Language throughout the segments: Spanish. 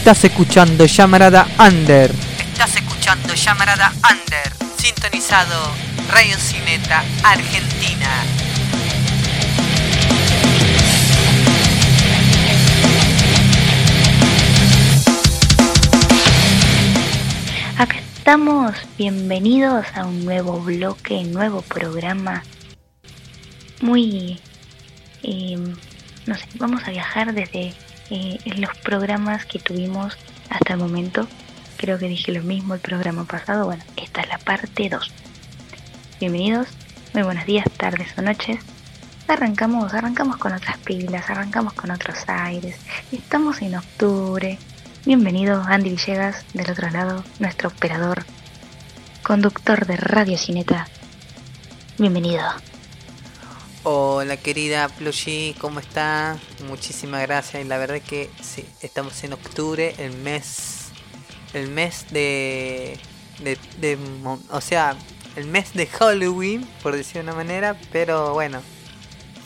Estás escuchando Llamarada Under. Estás escuchando Llamarada Under. Sintonizado Radio Cineta Argentina. Acá estamos, bienvenidos a un nuevo bloque, nuevo programa. Muy, eh, no sé, vamos a viajar desde eh, los programas que tuvimos hasta el momento. Creo que dije lo mismo el programa pasado. Bueno, esta es la parte 2. Bienvenidos, muy buenos días, tardes o noches. Arrancamos, arrancamos con otras pilas, arrancamos con otros aires. Estamos en octubre. Bienvenido Andy Villegas, del otro lado, nuestro operador, conductor de Radio Cineta. Bienvenido. Hola querida Plushy, ¿cómo está? Muchísimas gracias y la verdad es que sí, estamos en octubre, el mes, el mes de, o sea, el mes de Halloween, por decir de una manera, pero bueno,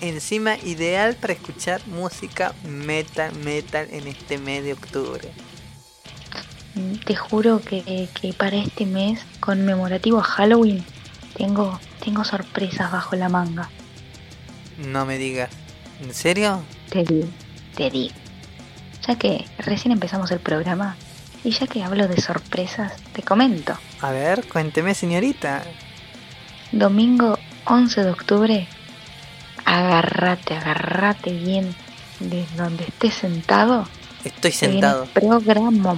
encima ideal para escuchar música metal, metal en este mes de octubre. Te juro que, que para este mes conmemorativo a Halloween tengo, tengo sorpresas bajo la manga. No me digas. ¿En serio? Te di, te di. Ya que recién empezamos el programa y ya que hablo de sorpresas, te comento. A ver, cuénteme, señorita. Domingo 11 de octubre, agárrate, agárrate bien de donde estés sentado. Estoy sentado. Programa.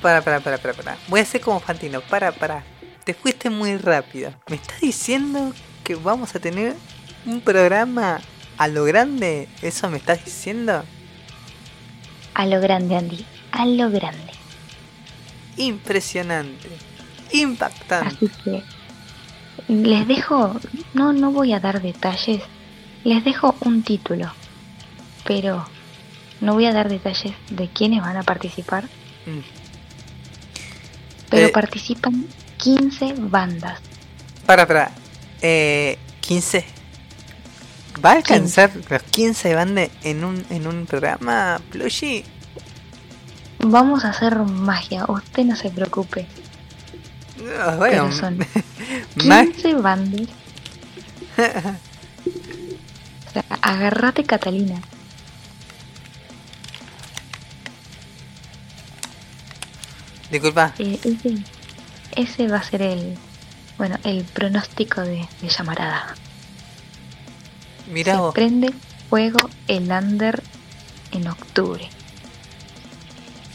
Para, para, para, para, para. Voy a hacer como Fantino. Para, para. Te fuiste muy rápido. ¿Me estás diciendo que vamos a tener un programa a lo grande? ¿Eso me estás diciendo? A lo grande, Andy. A lo grande. Impresionante. Impactante. Así que les dejo, no, no voy a dar detalles. Les dejo un título. Pero no voy a dar detalles de quiénes van a participar. Mm. Pero Eh. participan 15 bandas. Para, para. Eh, 15. ¿Va a alcanzar los 15 bandas en un, en un programa, Plushy? Vamos a hacer magia, usted no se preocupe. Ah, bueno, Pero son más- 15 bandas. O sea, agárrate Catalina. Disculpa. Eh, ese, ese va a ser el, bueno, el pronóstico de, de llamarada. Mira Se vos. prende fuego el under en octubre.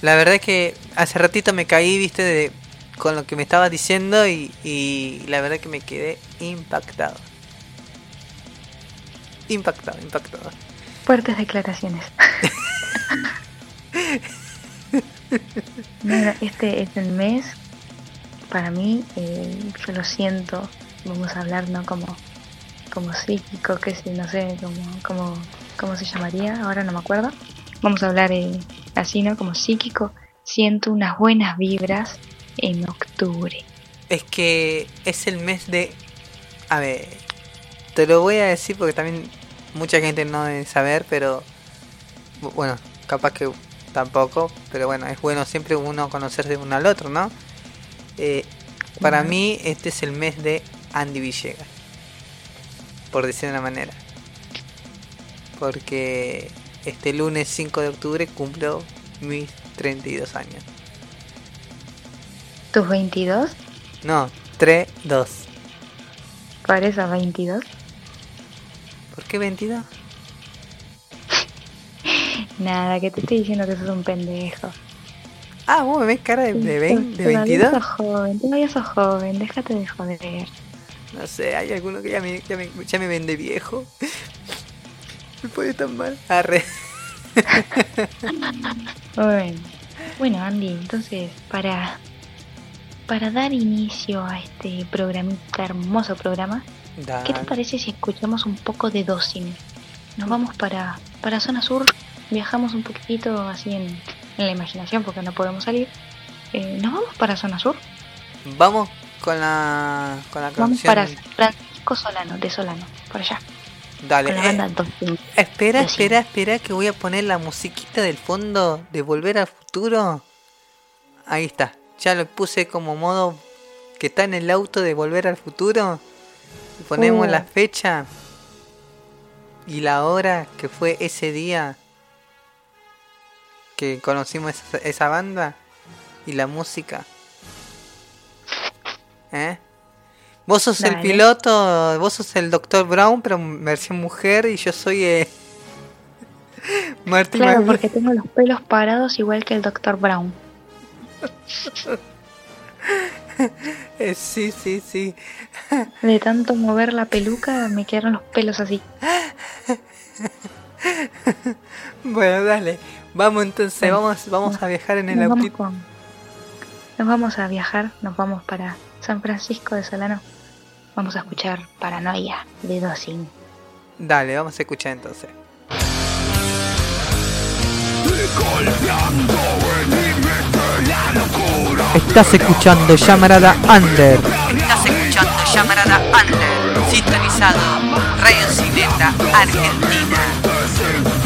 La verdad es que hace ratito me caí, viste, de, con lo que me estabas diciendo y, y la verdad que me quedé impactado. Impactado, impactado. Fuertes declaraciones. Bueno, este es el mes, para mí, eh, yo lo siento, vamos a hablar, ¿no? Como, como psíquico, que si, no sé, como, como, ¿cómo se llamaría? Ahora no me acuerdo. Vamos a hablar eh, así, ¿no? Como psíquico, siento unas buenas vibras en octubre. Es que es el mes de... A ver, te lo voy a decir porque también mucha gente no debe saber, pero... bu- Bueno, capaz que tampoco, pero bueno, es bueno siempre uno conocerse uno al otro, ¿no? Eh, para mí este es el mes de Andy Villegas, por decir de una manera. Porque este lunes 5 de octubre cumplo mis 32 años. ¿Tus 22? No, 3, 2. ¿Para esas 22? ¿Por qué 22? Nada, que te estoy diciendo que sos un pendejo. Ah, vos me ves cara de, de, vein- de Todavía 22. sos joven, todavía sos joven, déjate de joder. No sé, hay alguno que ya me, ya me, ya me vende viejo. Me puede tan mal. Arre. Bueno, bueno Andy, entonces para, para dar inicio a este programita, hermoso programa, ¿qué te parece si escuchamos un poco de Docine? Nos vamos para, para zona sur, viajamos un poquitito así en, en la imaginación porque no podemos salir. Eh, ¿Nos vamos para zona sur? Vamos con la, con la Vamos canción. para Francisco Solano, de Solano, por allá. Dale. Con la eh, espera, espera, espera que voy a poner la musiquita del fondo de Volver al Futuro. Ahí está. Ya lo puse como modo que está en el auto de Volver al Futuro. Ponemos Uh. la fecha y la hora que fue ese día que conocimos esa, esa banda y la música. ¿Eh? Vos sos el piloto, vos sos el Dr. Brown, pero versión mujer, y yo soy eh, Marty Claro, porque tengo los pelos parados igual que el Dr. Brown. Eh, sí, sí, sí. De tanto mover la peluca me quedaron los pelos así. Bueno, dale. Vamos entonces, vamos, vamos a viajar en el Nos vamos, autito. con- nos vamos a viajar, nos vamos para San Francisco de Solano. Vamos a escuchar Paranoia de Dosing. Dale, vamos a escuchar entonces. Estás escuchando Llamarada Under. Estás escuchando Llamarada Under. Sintonizado Radio Cineta Argentina.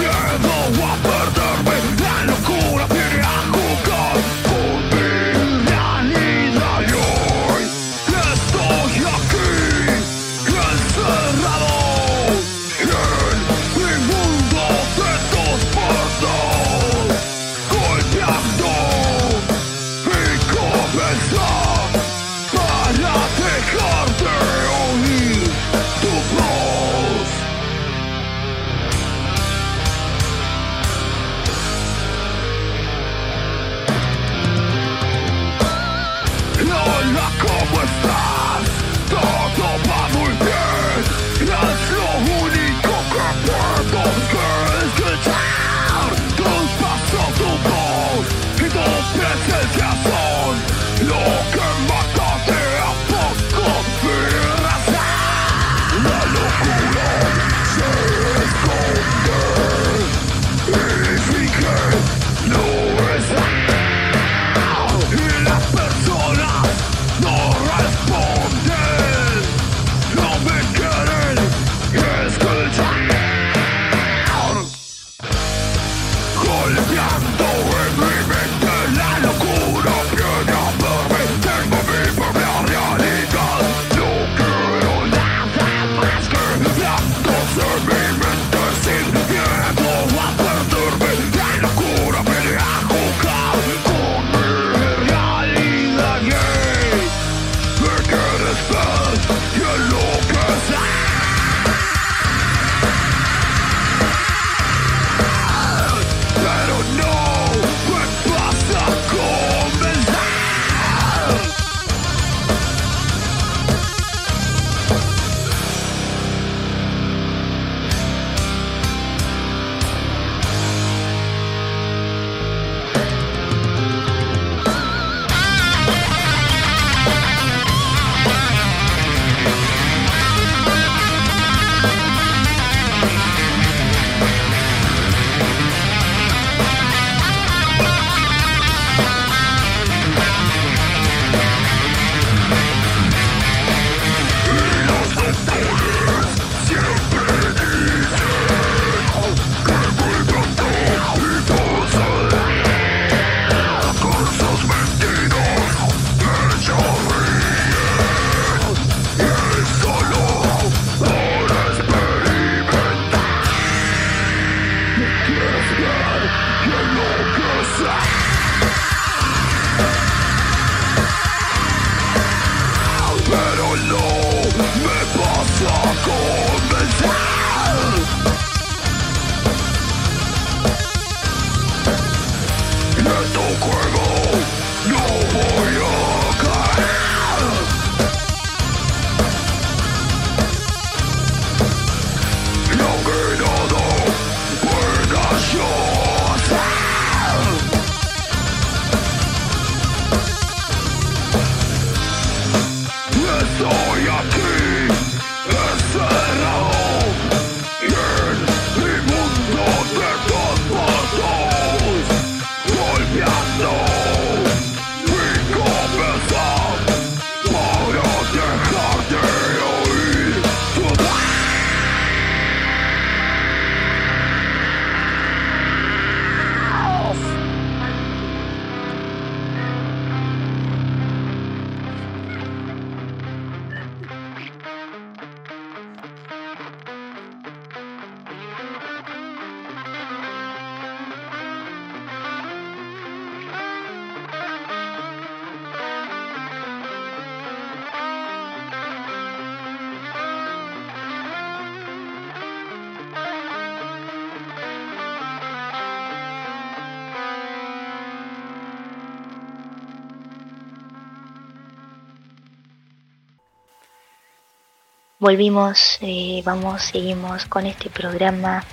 Volvimos, eh, vamos, seguimos con este programa.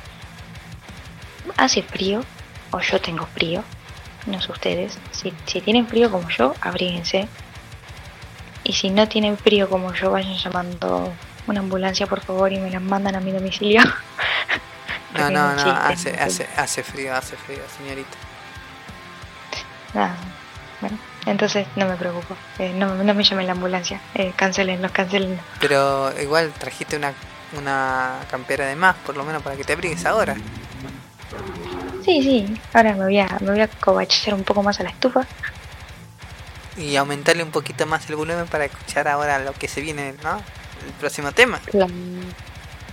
Hace frío, o yo tengo frío, no sé ustedes. Si, si tienen frío como yo, abríguense. Y si no tienen frío como yo, vayan llamando una ambulancia por favor y me la mandan a mi domicilio. No, no, no, chiste, hace, hace, hace frío, hace frío, señorita. Bueno, entonces no me preocupo. Eh, no, no me llamen la ambulancia. Eh, cancelenlo, cancelenlo. Pero igual trajiste una, una campera de más, por lo menos para que te abrigues ahora. Sí, sí. Ahora me voy a, me voy a cobachar un poco más a la estufa. Y aumentarle un poquito más el volumen para escuchar ahora lo que se viene, ¿no? El próximo tema.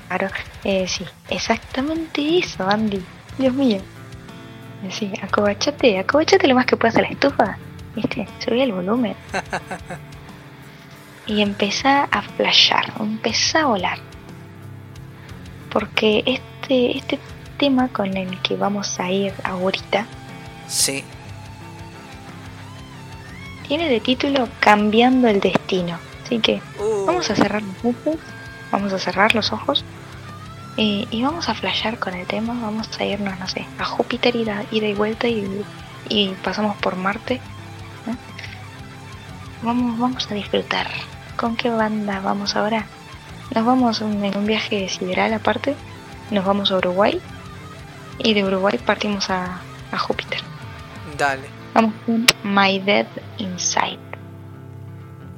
Claro, eh, sí, exactamente eso, Andy. Dios mío. Eh, Sí, acobachate, acobachate lo más que puedas a la estufa. ¿Viste? Subí el volumen. y empezá a flashear, empezá a volar. Porque este, este tema con el que vamos a ir ahorita Sí, tiene de título Cambiando el Destino. Así que Uh, Vamos a cerrar los ojos. Vamos a cerrar los ojos. eh, y vamos a flashear con el tema. Vamos a irnos, no sé, a Júpiter, ida, ida y vuelta y, y pasamos por Marte. Vamos, vamos a disfrutar. ¿Con qué banda vamos ahora? Nos vamos en un viaje sideral aparte. Nos vamos a Uruguay. Y de Uruguay partimos a, a Júpiter. dale. Vamos con My Dead Inside.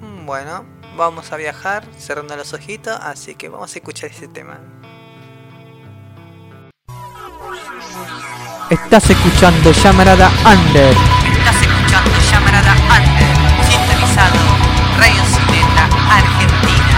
Mm, Bueno, vamos a viajar cerrando los ojitos, así que vamos a escuchar ese tema. Estás escuchando Llamarada Under. Estás escuchando Llamarada Under, sintonizado Radio Argentina.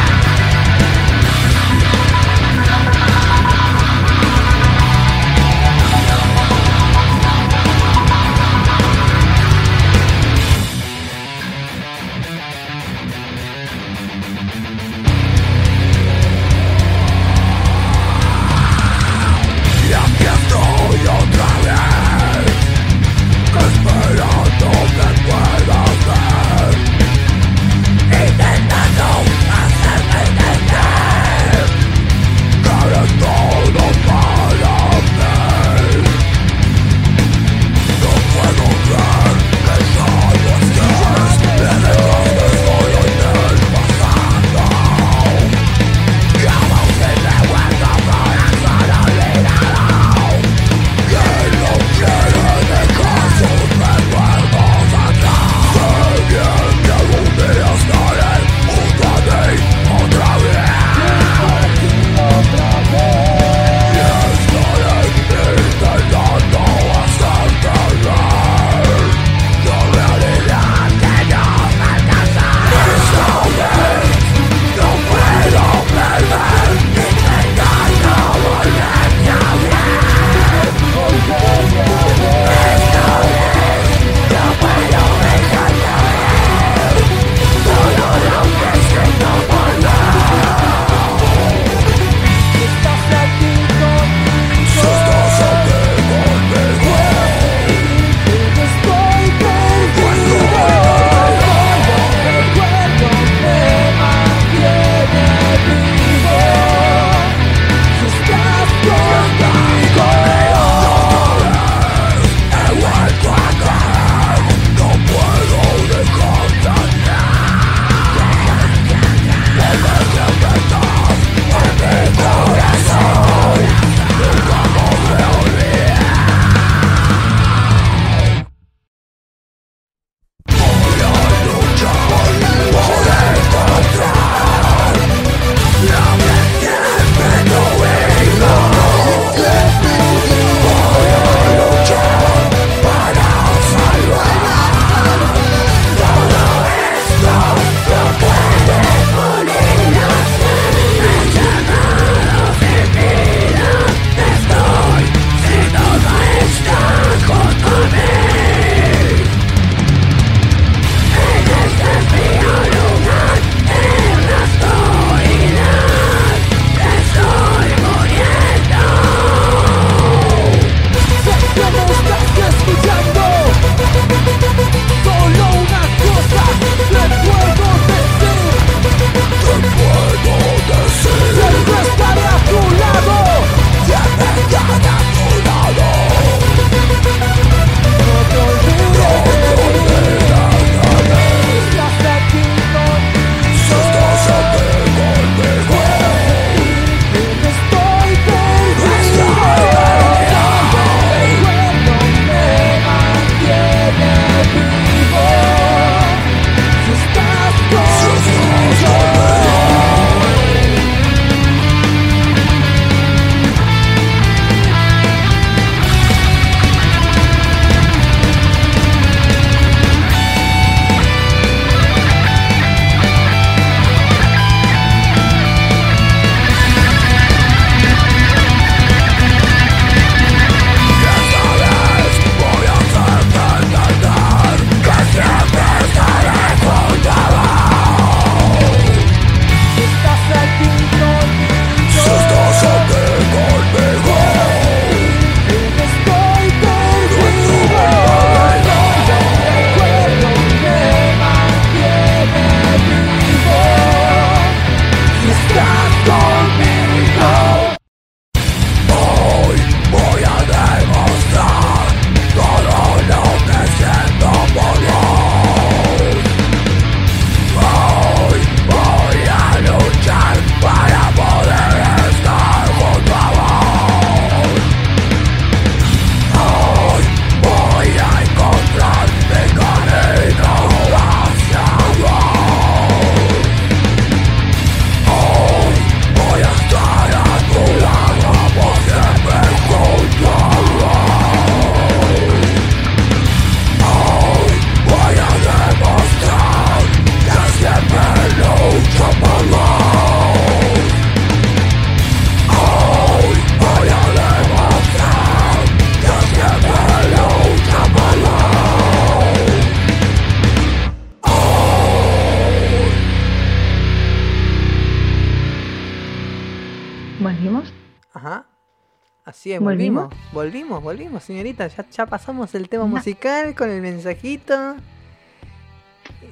Es, ¿Volvimos? volvimos. Volvimos, volvimos, señorita. Ya, ya pasamos el tema musical con el mensajito.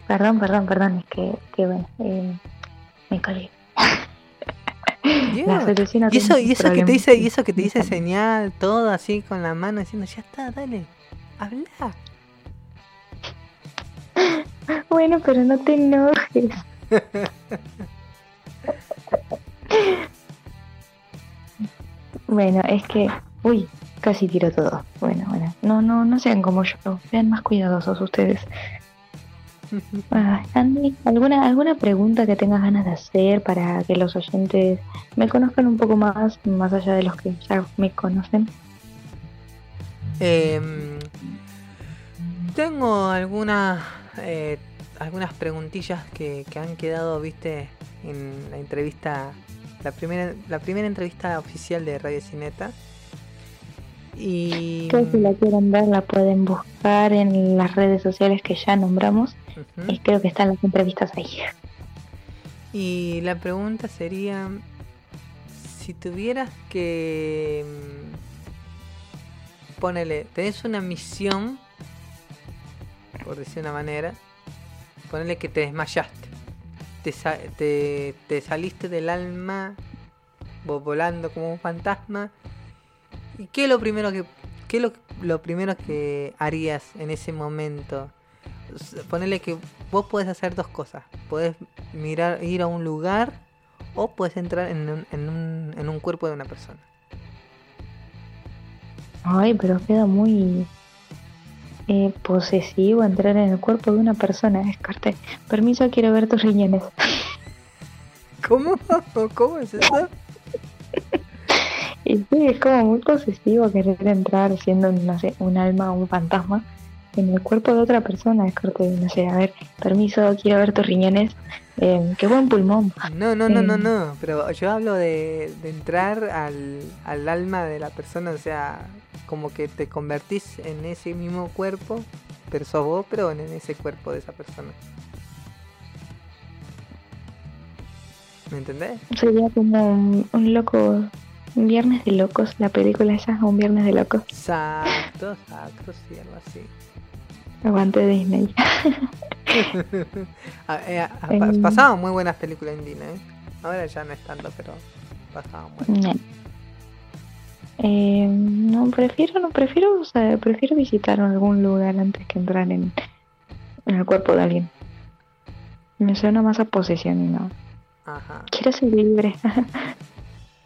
Perdón, perdón, perdón, es que, que bueno, eh, me colgué. A Y eso, y eso que te dice, y eso que te dice señal, todo así con la mano diciendo, ya está, dale, habla. Bueno, pero no te enojes. bueno, es que, uy, casi tiro todo. Bueno, bueno, no, no, no sean como yo, sean más cuidadosos ustedes. Ah, Andy, ¿alguna, ¿alguna pregunta que tengas ganas de hacer para que los oyentes me conozcan un poco más, más allá de los que ya me conocen? Em, tengo algunas eh, algunas preguntillas que, que han quedado, viste, en la entrevista, la primera, la primera entrevista oficial de Radio Cineta. Y que la quieran ver, la pueden buscar en las redes sociales que ya nombramos. Y creo que están las entrevistas ahí. Y la pregunta sería, si tuvieras que... mm, Ponele, tenés una misión, por decir una manera, ponele que te desmayaste, te, te, te saliste del alma, volando como un fantasma, ¿y qué es lo primero que, qué es lo, lo primero que harías en ese momento? Ponele que vos podés hacer dos cosas. Podés mirar, ir a un lugar o puedes entrar en un, en un, en un cuerpo de una persona. Ay, pero queda muy eh, posesivo entrar en el cuerpo de una persona. Descarte. Permiso, quiero ver tus riñones. ¿Cómo? ¿Cómo es eso? Y sí, es como muy posesivo querer entrar siendo, no sé, un alma o un fantasma en el cuerpo de otra persona. Descarte, no sé, a ver, permiso, quiero ver tus riñones. Eh, qué buen pulmón. No, no, no, no, Eh. no. Pero yo hablo de, de entrar al, al alma de la persona, o sea, como que te convertís en ese mismo cuerpo, pero sos vos, pero en ese cuerpo de esa persona. ¿Me entendés? Sería como un, un loco, un viernes de locos, la película esa, un viernes de locos. Exacto, exacto, sí, algo así. Aguante Disney. Ah, eh, ah, pa- pasaban muy buenas películas en Disney. ¿eh? Ahora ya no es tanto, pero pasaban buenas. No. Eh, no, prefiero, no, prefiero, o sea, prefiero visitar algún lugar antes que entrar en, en el cuerpo de alguien. Me suena más a posesión y no. Ajá. Quiero ser libre.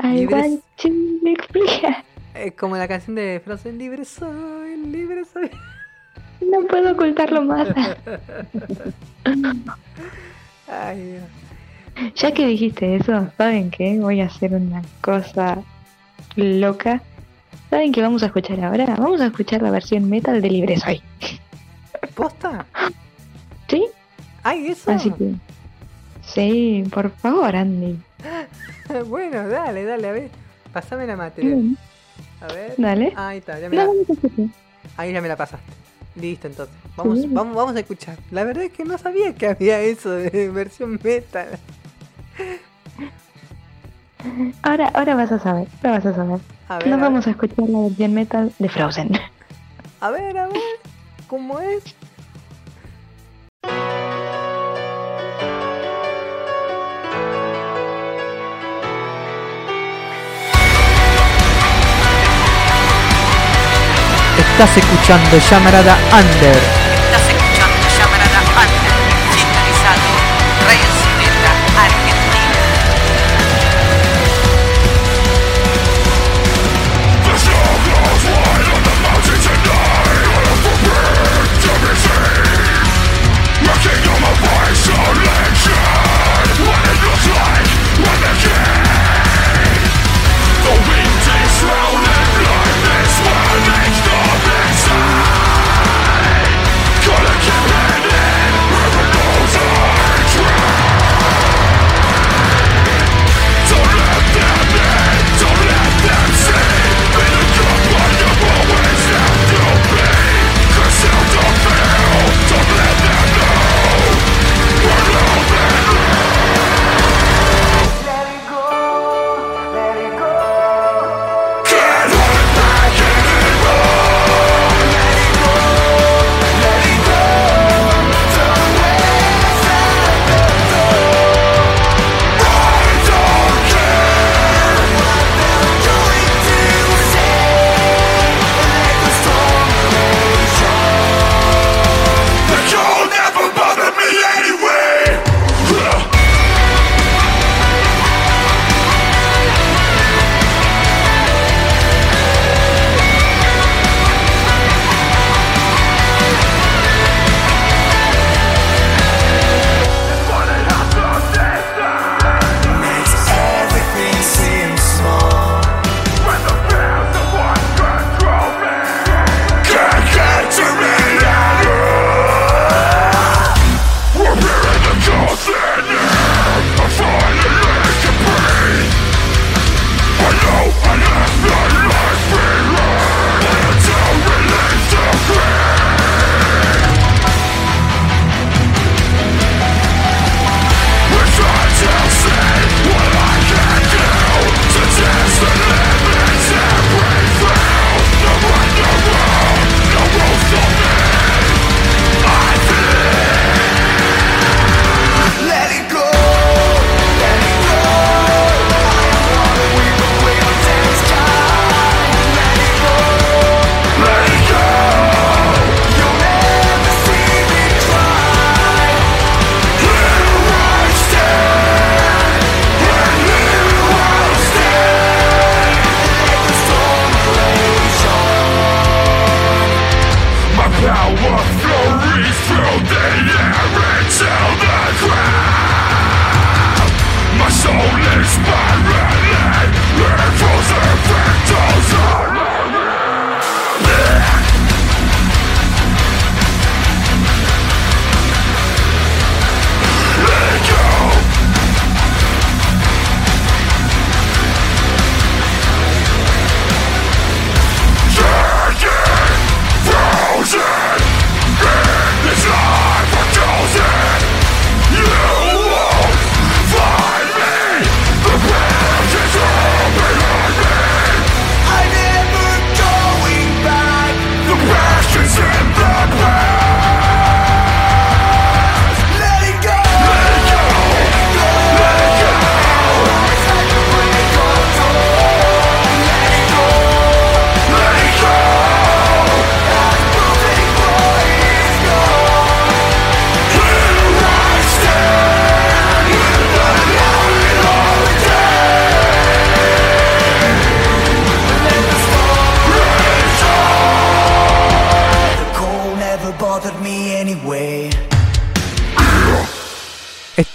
I want to be free. Como la canción de Frozen, libre soy, libre soy. No puedo ocultarlo más. Ay, Dios. Ya que dijiste eso, ¿saben qué? Voy a hacer una cosa loca. ¿Saben qué vamos a escuchar ahora? Vamos a escuchar la versión metal de Libre Soy. ¿Posta? ¿Sí? Ay, eso. Así que... Sí, por favor, Andy. bueno, dale, dale, a ver. Pasame la materia. A ver. Dale. Ahí está, ya me la, ahí ya me la pasaste. Listo, entonces. Vamos, Sí. vamos, vamos a escuchar. La verdad es que no sabía que había eso de versión metal. Ahora, ahora vas a saber, ahora vas a saber. A ver, Nos a vamos ver. a escuchar la versión metal de Frozen. A ver, a ver. ¿Cómo es? Estás escuchando Llamarada Under.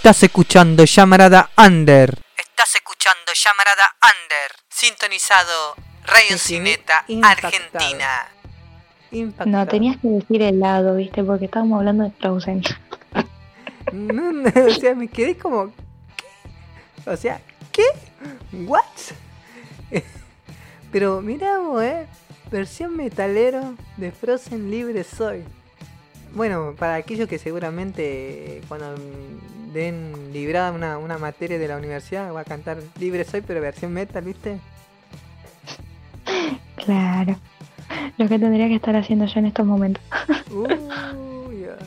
Estás escuchando Llamarada Under. Estás escuchando Llamarada Under, sintonizado Radio Cineta Argentina. No, tenías que decir helado, ¿viste? Porque estábamos hablando de Frozen. No, no, o sea, me quedé como. ¿qué? O sea, ¿qué? ¿What? Pero mira vos, eh. Versión metalero de Frozen Libre Soy. Bueno, para aquellos que seguramente cuando den librada una, una materia de la universidad va a cantar Libre Soy, pero versión metal, ¿viste? Claro. Lo que tendría que estar haciendo yo en estos momentos. Uy, ya.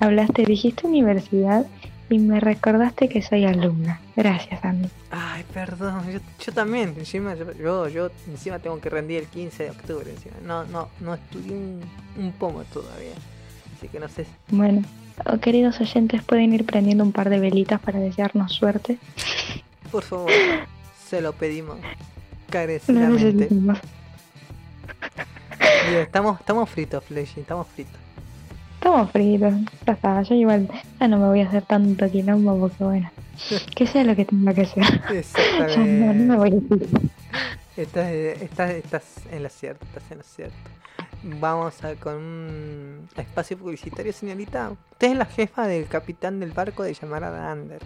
Hablaste, dijiste universidad y me recordaste que soy alumna. Gracias, Andy. Ay, perdón, yo, yo también, encima yo, yo, yo encima tengo que rendir el 15 de octubre, encima. No, no, no estudié un, un pomo todavía. Así que no sé. Bueno, oh, queridos oyentes, pueden ir prendiendo un par de velitas para desearnos suerte. Por favor, se lo pedimos carecidamente. Digo, estamos, estamos fritos, Fleshy, estamos fritos. Estamos fritos. Ya está, yo igual ya no me voy a hacer tanto quilombo porque bueno, que sea lo que tenga que ser. Ya no, no me Exactamente. voy a decir. Estás, estás, estás en lo cierto, estás en lo cierto. Vamos a con un espacio publicitario, señorita. Usted es la jefa del capitán del barco de llamarada Ander.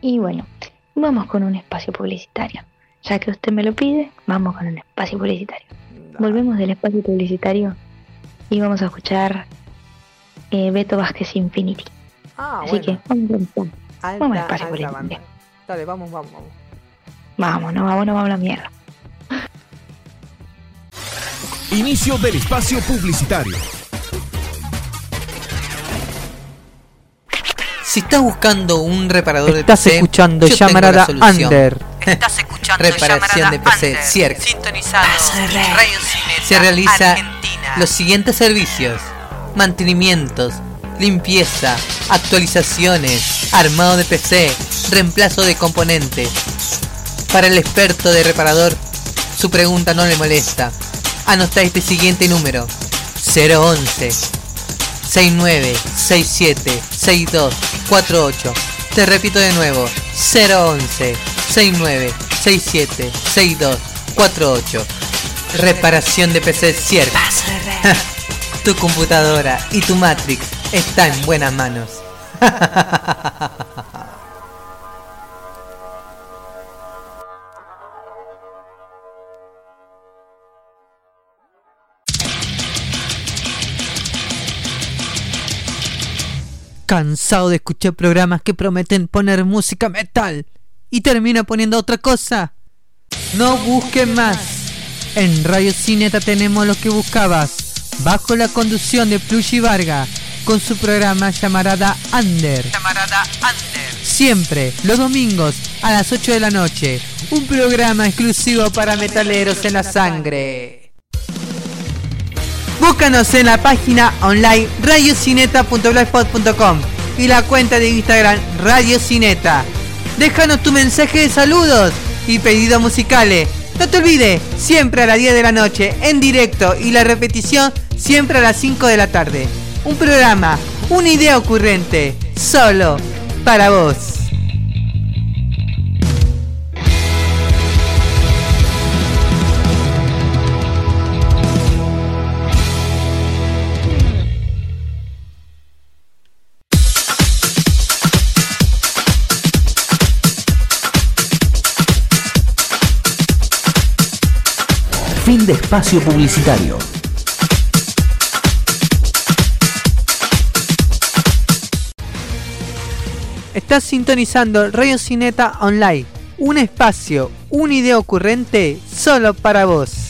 Y bueno, vamos con un espacio publicitario. Ya que usted me lo pide, vamos con un espacio publicitario. Volvemos del espacio publicitario y vamos a escuchar eh, Beto Vázquez Infinity. Ah, Así bueno. que vamos a. Alta, vamos al espacio publicitario. banda. Dale, vamos, vamos, vamos. Vamos, no vamos, no vamos a la mierda. Inicio del espacio publicitario. Si estás buscando un reparador de Estás PC, escuchando yo tengo la Llamarada solución. Under. Estás escuchando reparación de PC, CIERC. Sintonizado Radio Cineta Se realiza los siguientes servicios: mantenimientos, limpieza, actualizaciones, armado de PC, reemplazo de componentes. Para el experto de reparador, su pregunta no le molesta. Anota este siguiente número: 011 69 67 62 48. Te repito de nuevo: 011 69 67 62 48. Reparación de PC CIERC. tu computadora y tu Matrix está en buenas manos. Cansado de escuchar programas que prometen poner música metal y termina poniendo otra cosa. No busques más. En Radio Cineta tenemos lo que buscabas. Bajo la conducción de Plushy Varga, con su programa llamarada Under. Under. Siempre, los domingos, a las 8 de la noche. Un programa exclusivo para metaleros en la sangre. Búscanos en la página online radiocineta.blogspot.com y la cuenta de Instagram Radio Cineta. Déjanos tu mensaje de saludos y pedidos musicales. No te olvides, siempre a las 10 de la noche, en directo y la repetición siempre a las 5 de la tarde. Un programa, una idea ocurrente solo para vos. Espacio publicitario. Estás sintonizando Radio Cineta Online, un espacio, una idea ocurrente solo para vos.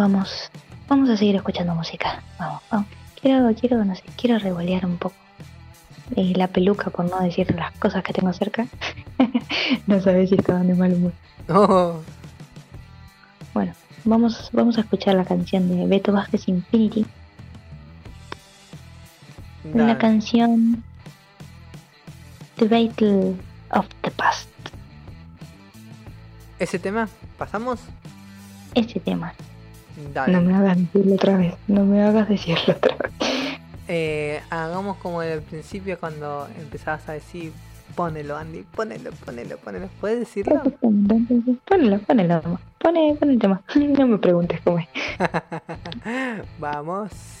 Vamos. Vamos a seguir escuchando música. Vamos, vamos. Quiero, quiero, no sé, quiero revolear un poco eh, la peluca por no decir las cosas que tengo cerca. no sabes si estaban de mal humor. Oh, Bueno, vamos, vamos a escuchar la canción de Beto Vázquez Infinity. La dale. canción The Battle of the Past. ¿Ese tema? ¿Pasamos? Ese tema. Dale. No me hagas decirlo otra vez. No me hagas decirlo otra vez. Eh, hagamos como en el principio cuando empezabas a decir ponelo Andy, ponelo, ponelo, ponelo. ¿Puedes decirlo? Ponelo, ponelo. Pone, pone el tema. No me preguntes cómo es. Vamos.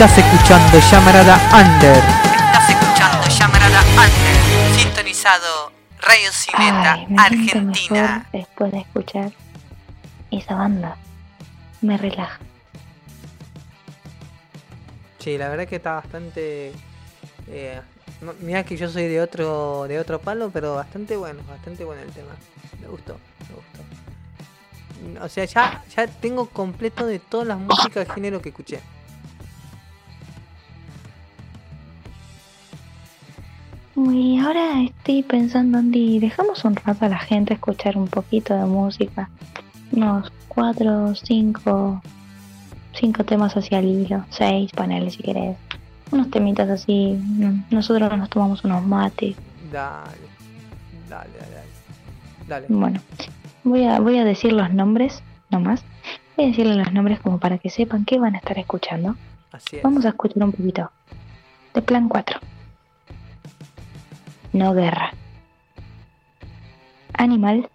Estás escuchando Llamarada Under. Estás escuchando Llamarada Under. Sintonizado Radio Cineta Ay, me Argentina. mejor después de escuchar esa banda. Me relaja. Sí, la verdad que está bastante. Eh, no- mirá que yo soy de otro de otro palo, pero bastante bueno, bastante bueno el tema. Me gustó, me gustó. O sea, ya, ya tengo completo de todas las músicas de género que escuché. Y ahora estoy pensando, Andy, dejamos un rato a la gente escuchar un poquito de música. Unos cuatro, cinco, cinco temas hacia el hilo, seis paneles si querés. Unos temitas así. mm, Nosotros nos tomamos unos mates. Dale, dale, dale. Dale. Bueno, voy a, voy a decir los nombres, nomás. Voy a decirles los nombres como para que sepan qué van a estar escuchando. Así es. Vamos a escuchar un poquito. De plan 4. No guerra. Animal.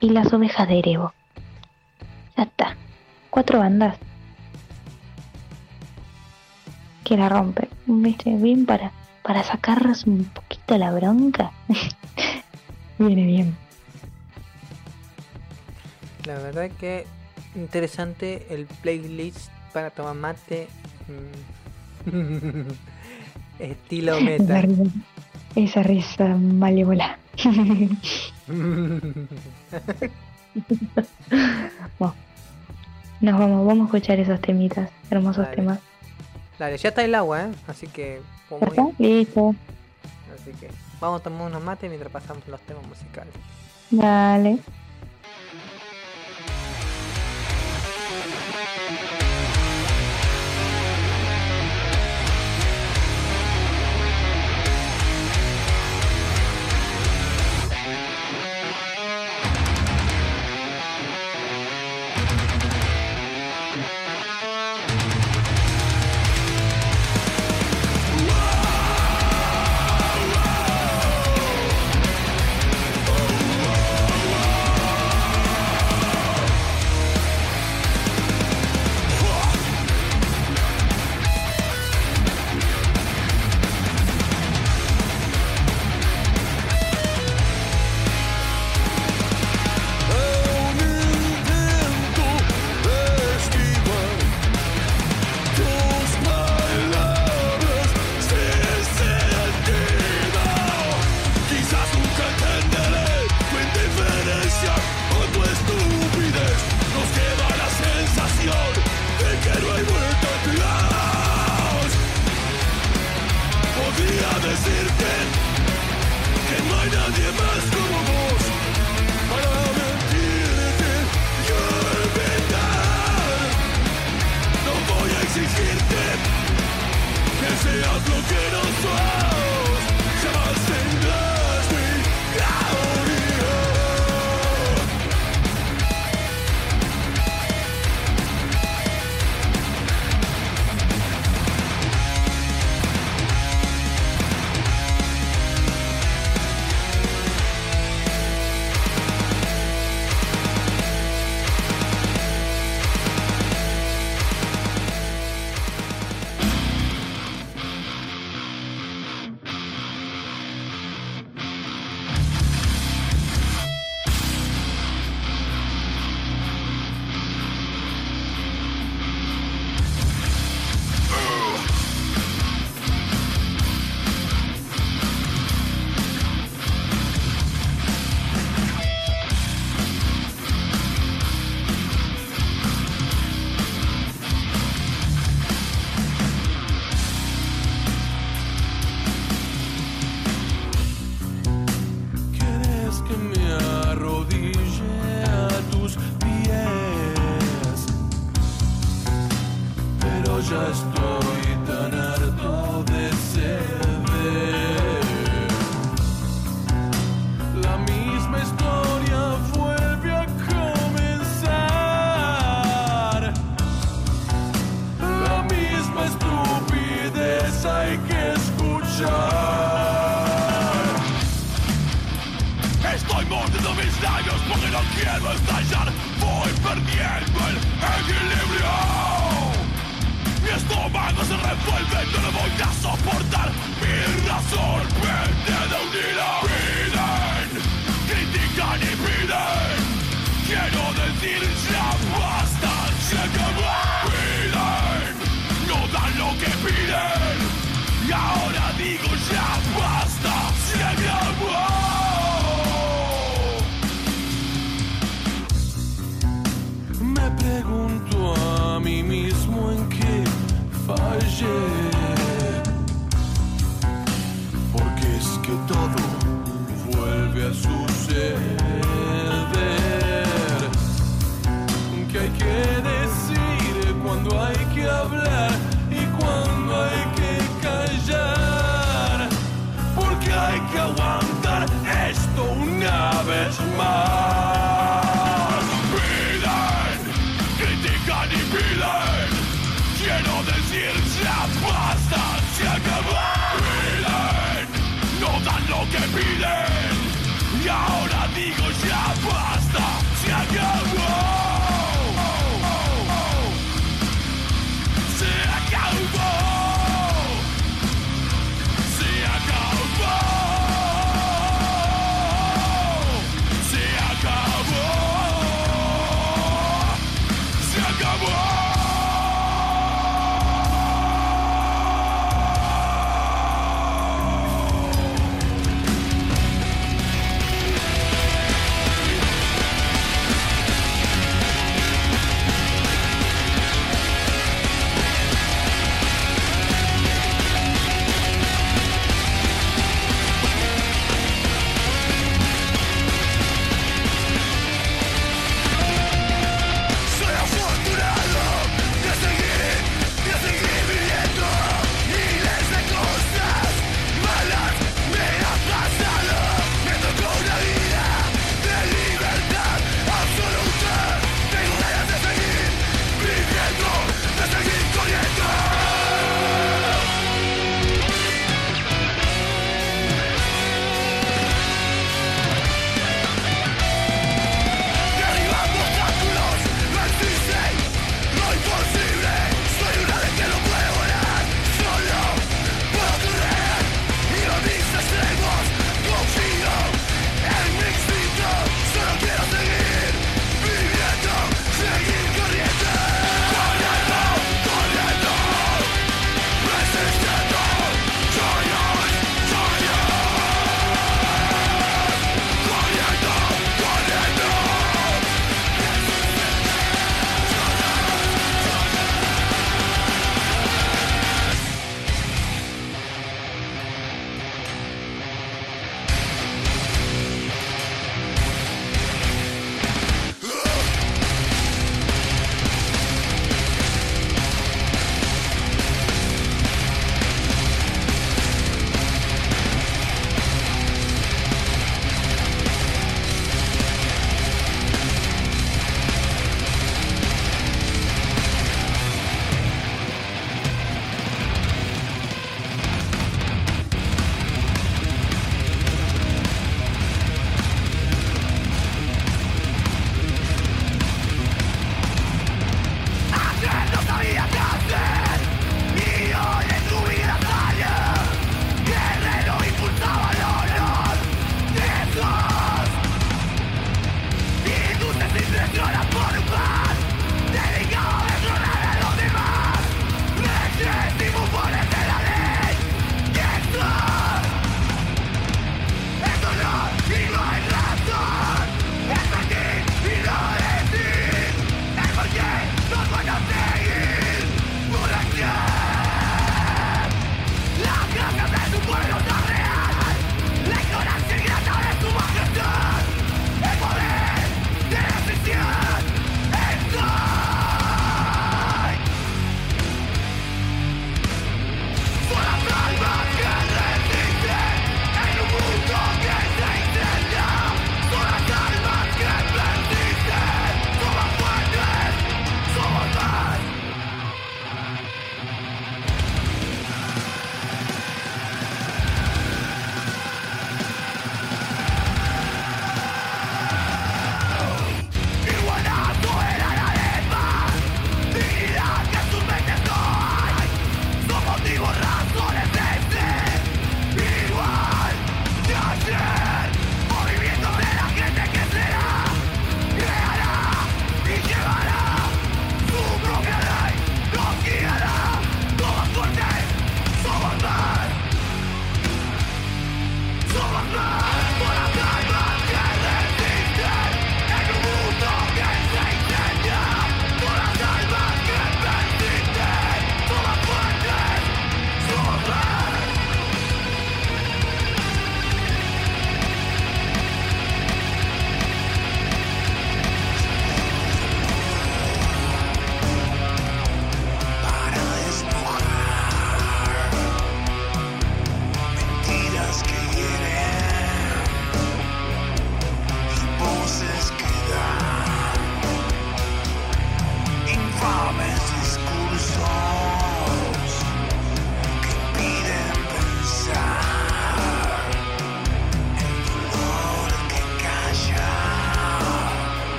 Y las ovejas de Erebo. Ya está. Cuatro bandas. Que la rompen. ¿Viste? Bien para, para sacarnos un poquito la bronca. Viene bien. La verdad que interesante el playlist para tomar mate. mm, Estilo meta. Esa risa malévola. Nos vamos, vamos a escuchar esos temitas, hermosos Dale. temas. Dale, ya está el agua, ¿eh? Así que. podemos ¿Verdad? Listo. Así que vamos a tomar unos mates mientras pasamos los temas musicales. Dale.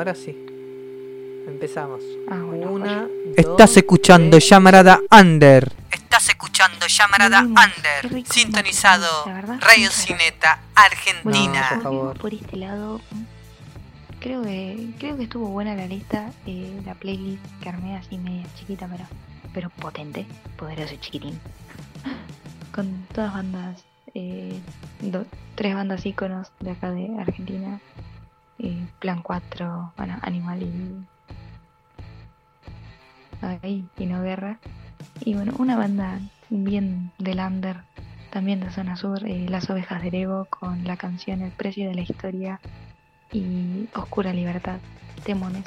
Ahora sí. Empezamos. Ah, bueno, Una, Estás escuchando tres. Llamarada Under. Estás escuchando Llamarada Under. rico, Sintonizado. Radio Cineta, Bueno, Argentina. por favor. volvimos por este lado. Creo que creo que estuvo buena la lista, eh, la playlist que armé así media chiquita, pero pero potente, poderoso y chiquitín. Con todas bandas, eh, do- tres bandas íconos de acá de Argentina, eh, Plan 4, bueno, Animal y ahí, y no guerra. Y bueno, una banda bien del under, también de zona sur, eh, Las ovejas del Ego, con la canción El precio de la historia y Oscura Libertad. Temones.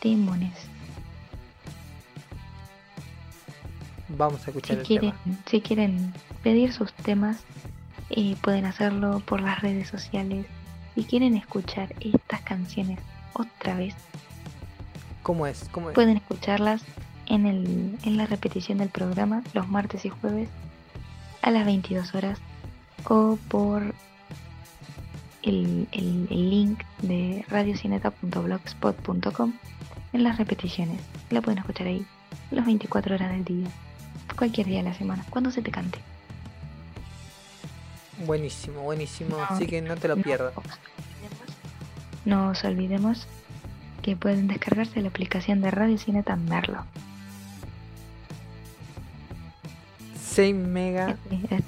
Temones. Vamos a escuchar Si el quieren, tema. si quieren pedir sus temas, eh, pueden hacerlo por las redes sociales. Si quieren escuchar estas canciones otra vez, ¿Cómo es? ¿Cómo es? pueden escucharlas en, el, en la repetición del programa los martes y jueves a las 22 horas o por el, el- el link de radiocineta.blogspot.com en las repeticiones. La pueden escuchar ahí las 24 horas del día, cualquier día de la semana, cuando se te cante. Buenísimo, buenísimo. No, Así que no te lo No pierdas. No os olvidemos que pueden descargarse la aplicación de Radio Cineta en Merlo. 6 mega. Eh,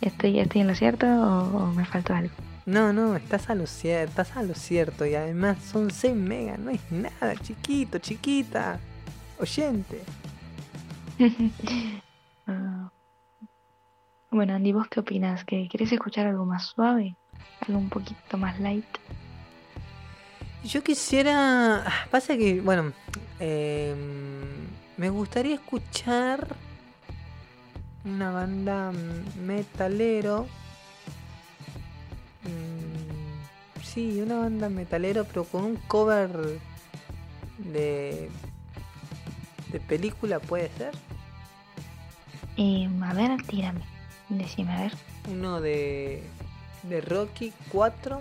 ¿Estoy, ¿Estoy en lo cierto o, o me faltó algo? No, no, estás a lo cierto, estás a lo cierto. Y además son 6 megas, no es nada, chiquito, chiquita. Oyente. Ah. Bueno, Andy, ¿vos qué opinas? ¿Que querés escuchar algo más suave? ¿Algo un poquito más light? Yo quisiera. ah, Pasa que, bueno, em, me gustaría escuchar una banda mm, metalero. Mm, sí, una banda metalero, pero con un cover de de película, puede ser. Eh, a ver, tírame. Decime, a ver. Uno de de Rocky 4.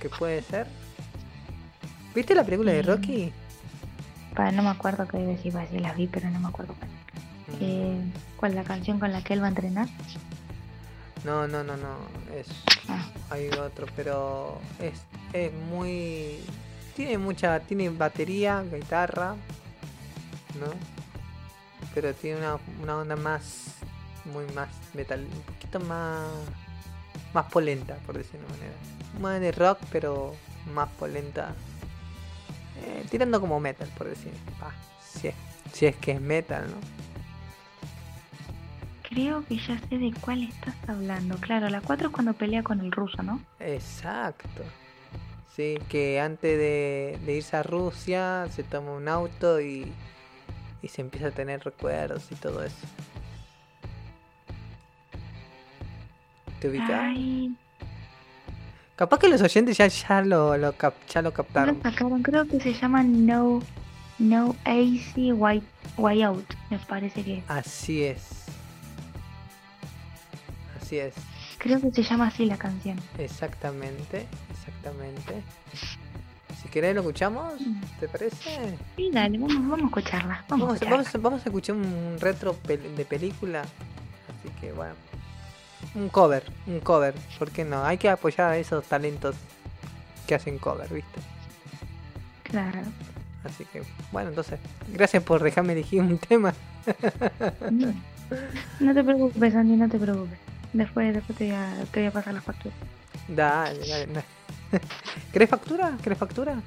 ¿Qué puede ser? ¿Viste la película de Mm. Rocky? Pa, no me acuerdo qué decir, si las vi, pero no me acuerdo cuál. Eh, ¿Cuál la canción con la que él va a entrenar? No, no, no, no. Es, Ah, hay otro, pero es, es muy. Tiene mucha. Tiene batería, guitarra, ¿no? Pero tiene una, una onda más. Muy más metal. Un poquito más. Más polenta, por decirlo de una manera. Más de rock, pero más polenta. Eh, tirando como metal, por decir. Ah, si, es, si es que es metal, ¿no? creo que ya sé de cuál estás hablando. Claro, la 4 es cuando pelea con el ruso, ¿no? Exacto. Sí, que antes de, de irse a Rusia se toma un auto y, y se empieza a tener recuerdos y todo eso. ¿Te ubicas? Ay, Capaz que los oyentes ya, ya, lo, lo cap- ya lo lo captaron. sacaron. Creo que se llama No, no AC Way, Way Out. Me parece que. Así es. Así es. Creo que se llama así la canción. Exactamente. Exactamente. Si querés lo escuchamos, ¿te parece? Sí, dale, vamos, vamos a escucharla. Vamos, Vamos, a escucharla. vamos a escuchar un retro de película. Así que bueno. Un cover, un cover. ¿Por qué no? Hay que apoyar a esos talentos que hacen cover, ¿viste? Claro. Así que bueno, entonces, gracias por dejarme elegir un tema. No, no te preocupes, Andy, no te preocupes. Después, después te, voy a, te voy a pasar la factura. Dale, dale, dale. ¿Querés factura? ¿Querés factura?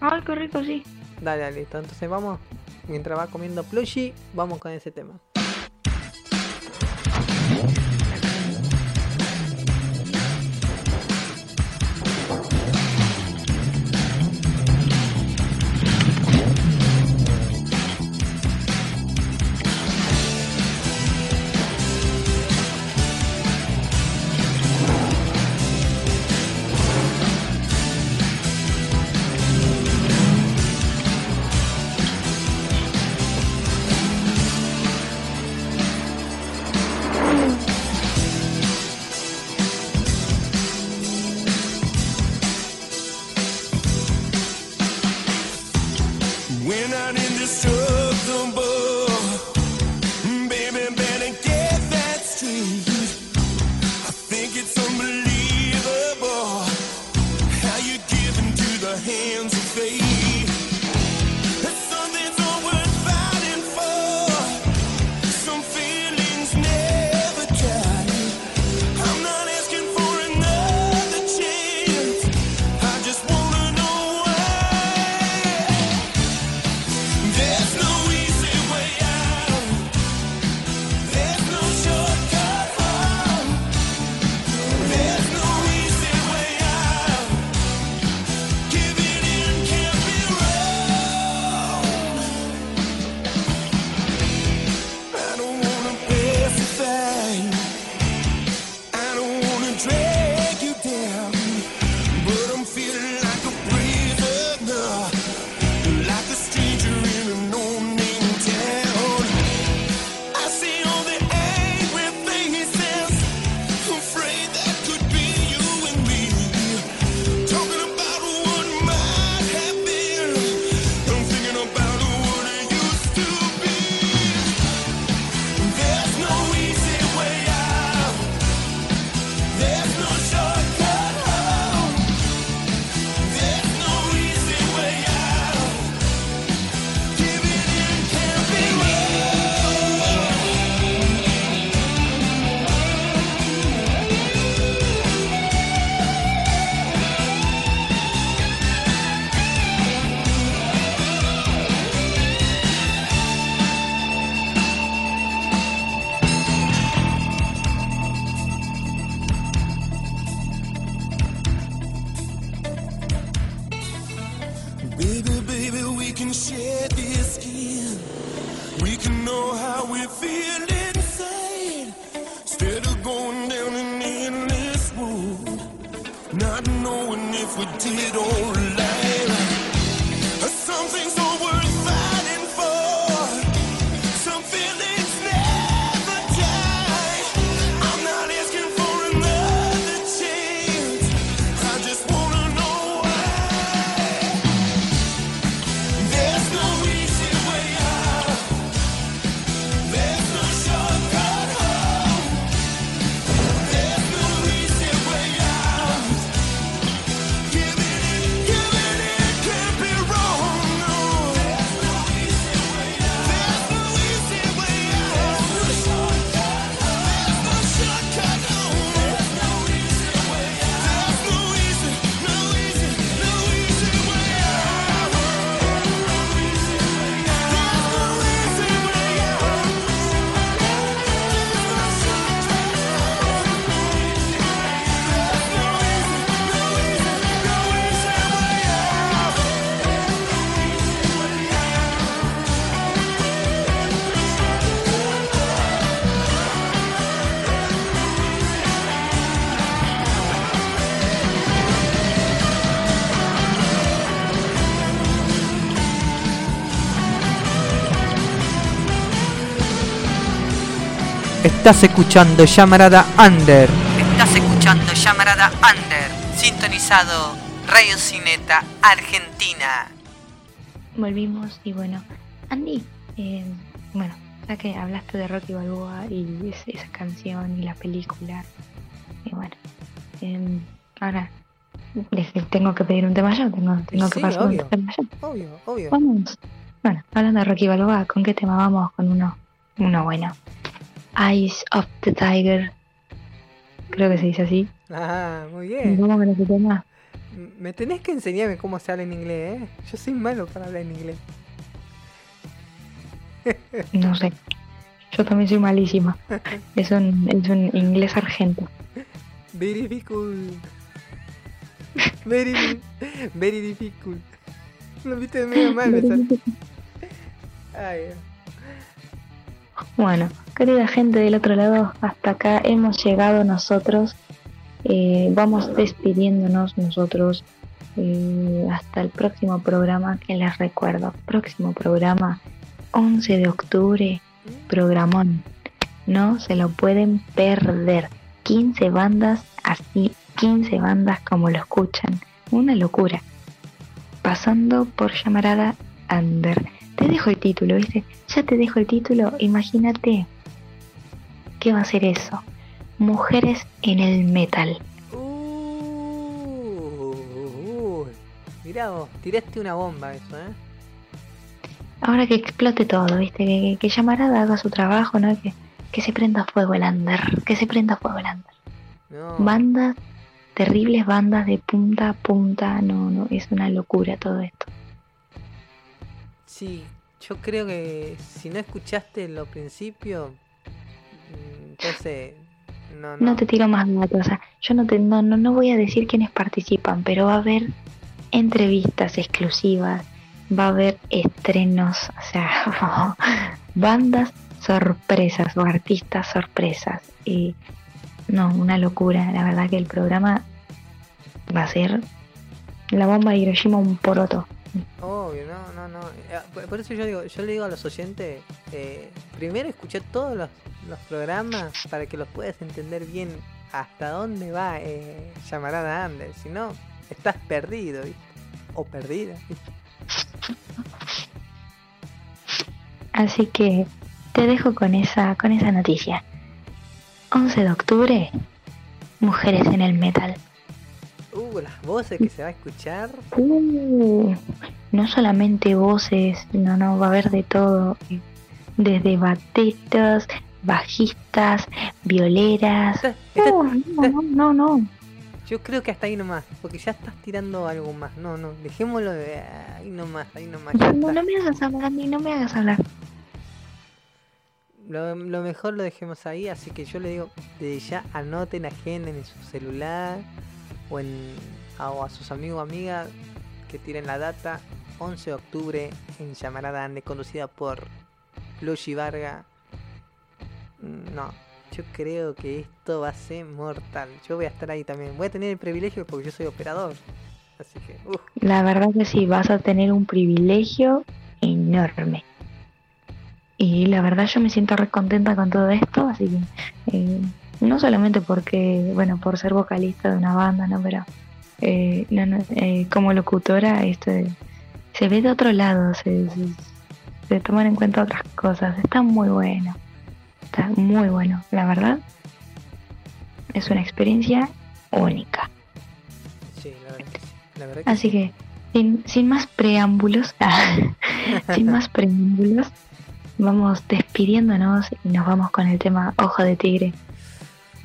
Ay, qué rico, sí. Dale, dale, listo. Entonces vamos, mientras va comiendo plushie, vamos con ese tema. Estás escuchando Llamarada Under. Estás escuchando Llamarada Under. Sintonizado Radio Cineta Argentina. Volvimos y bueno, Andy, eh, bueno, ya que hablaste de Rocky Balboa y es- esa canción y la película, y bueno, em, ahora les les tengo que pedir un tema yo, tengo, tengo que Sí, pasar obvio. un tema yo. Obvio, obvio. Vamos, bueno, hablando de Rocky Balboa, ¿con qué tema vamos? Con uno, uno bueno. Eyes of the Tiger, creo que se dice así. Ah, muy bien. ¿Cómo con ese tema? Me tenés que enseñarme cómo se habla en inglés, ¿eh? Yo soy malo para hablar en inglés. No sé. Yo también soy malísima. Es un, es un inglés argento. Very difficult. Very, very difficult. Lo viste medio mal, sal- Ay, Bueno, querida gente del otro lado, hasta acá hemos llegado nosotros. Eh, vamos despidiéndonos nosotros eh, hasta el próximo programa que les recuerdo. Próximo programa, 11 de octubre, programón. No se lo pueden perder. 15 bandas así, 15 bandas como lo escuchan. Una locura. Pasando por llamarada Under. Te dejo el título, ¿viste? Ya te dejo el título. Imagínate. ¿Qué va a ser eso? Mujeres en el metal. Uh, Mirá vos, tiraste una bomba eso, ¿eh? Ahora que explote todo, ¿viste? Que, que Llamarada haga su trabajo, ¿no? Que, que se prenda fuego el under, que se prenda fuego el under. No. Bandas, terribles bandas de punta a punta, no, no, es una locura todo esto. Sí, yo creo que si no escuchaste los principios, mm, entonces no, no. No te tiro más datos, o sea, yo no, te, no, no, no voy a decir quiénes participan, pero va a haber entrevistas exclusivas, va a haber estrenos, o sea, bandas sorpresas o artistas sorpresas. Y no, una locura, la verdad que el programa va a ser la bomba de Hiroshima un poroto. Obvio, no, no, no. Eh, Por eso yo digo, yo le digo a los oyentes, eh, primero escuché todos los, los programas para que los puedas entender bien hasta dónde va eh, Llamarada Anders. Si no, estás perdido. O perdida. Así que te dejo con esa, con esa noticia. 11 de octubre, mujeres en el metal. Uh, las voces que se va a escuchar. Uh, no solamente voces, no, no, va a haber de todo. Desde bateristas, bajistas, violeras. Uh, no, no, no, no. yo creo que hasta ahí nomás, porque ya estás tirando algo más. No, no, dejémoslo de ahí nomás, ahí nomás. No, no me hagas hablar mí, no me hagas hablar. Lo, lo mejor lo dejemos ahí, así que yo le digo, desde ya anoten, agenden en su celular o, en, a, o a sus amigos o amigas que tiren la data. 11 de octubre en Llamarada Ande, conducida por Luigi Varga. Mm, No, yo creo que esto va a ser mortal. Yo voy a estar ahí también. Voy a tener el privilegio porque yo soy operador. Así que, uff, La verdad que sí, vas a tener un privilegio enorme. Y la verdad yo me siento re contenta con todo esto, así que eh, no solamente porque, bueno, por ser vocalista de una banda, ¿no? Pero eh, no, no, eh, como locutora esto de- se ve de otro lado, se, se, se toman en cuenta otras cosas. Está muy bueno, está muy bueno, la verdad. Es una experiencia única. sí, la verdad que sí. La verdad que Así sí. que, sin, sin más preámbulos, sin más preámbulos, vamos despidiéndonos y nos vamos con el tema Ojo de Tigre.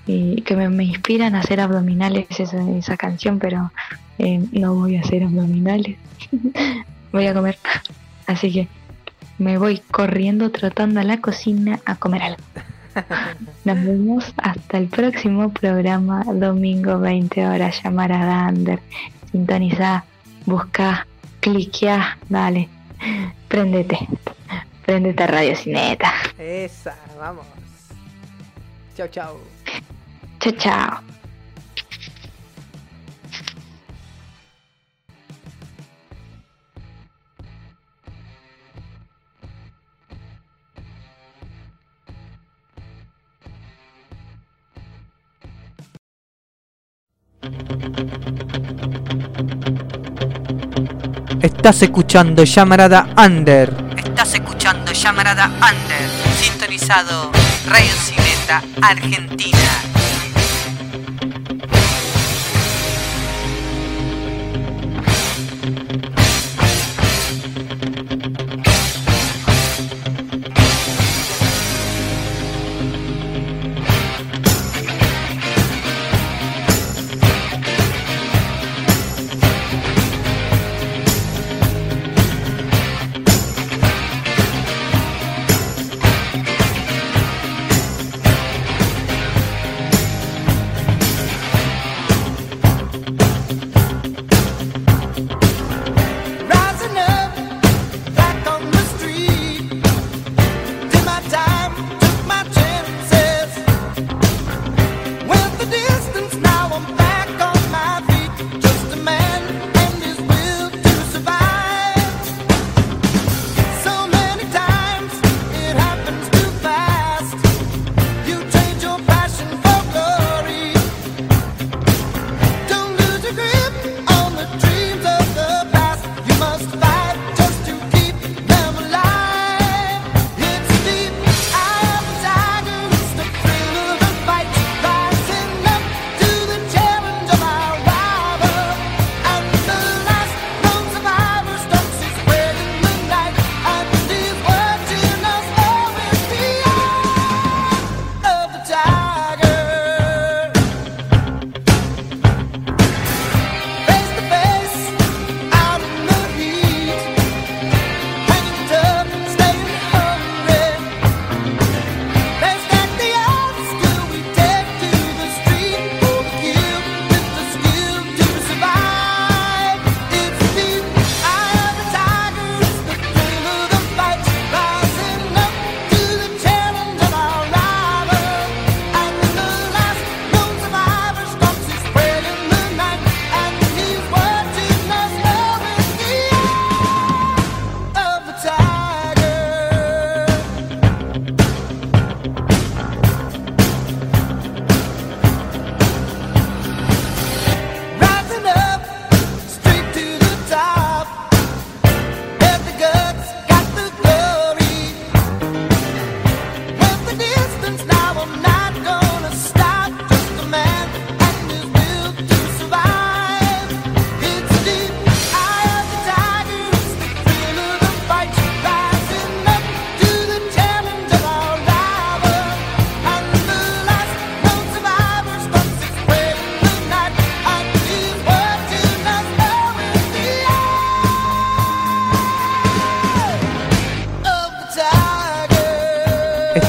Y que me, me inspiran a hacer abdominales esa, esa canción, pero eh, no voy a hacer abdominales. voy a comer. Así que me voy corriendo, trotando a la cocina a comer algo. Nos vemos hasta el próximo programa, domingo 20 horas, llamarada Under. Sintoniza, busca, cliquea, dale, prendete, prendete a Radio Cineta. Esa, vamos. Chao, chao. Chao, chao. Estás escuchando Llamarada Under. Estás escuchando Llamarada Under. Sintonizado Radio Cineta Argentina.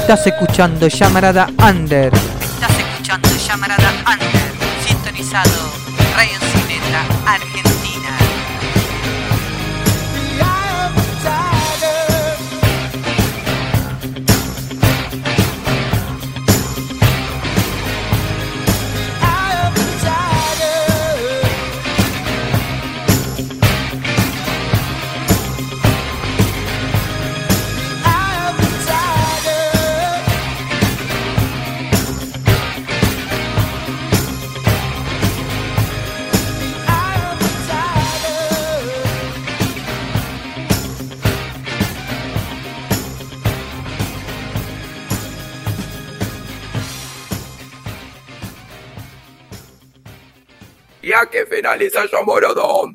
Estás escuchando Llamarada Under. Finaliza Llamarada Under,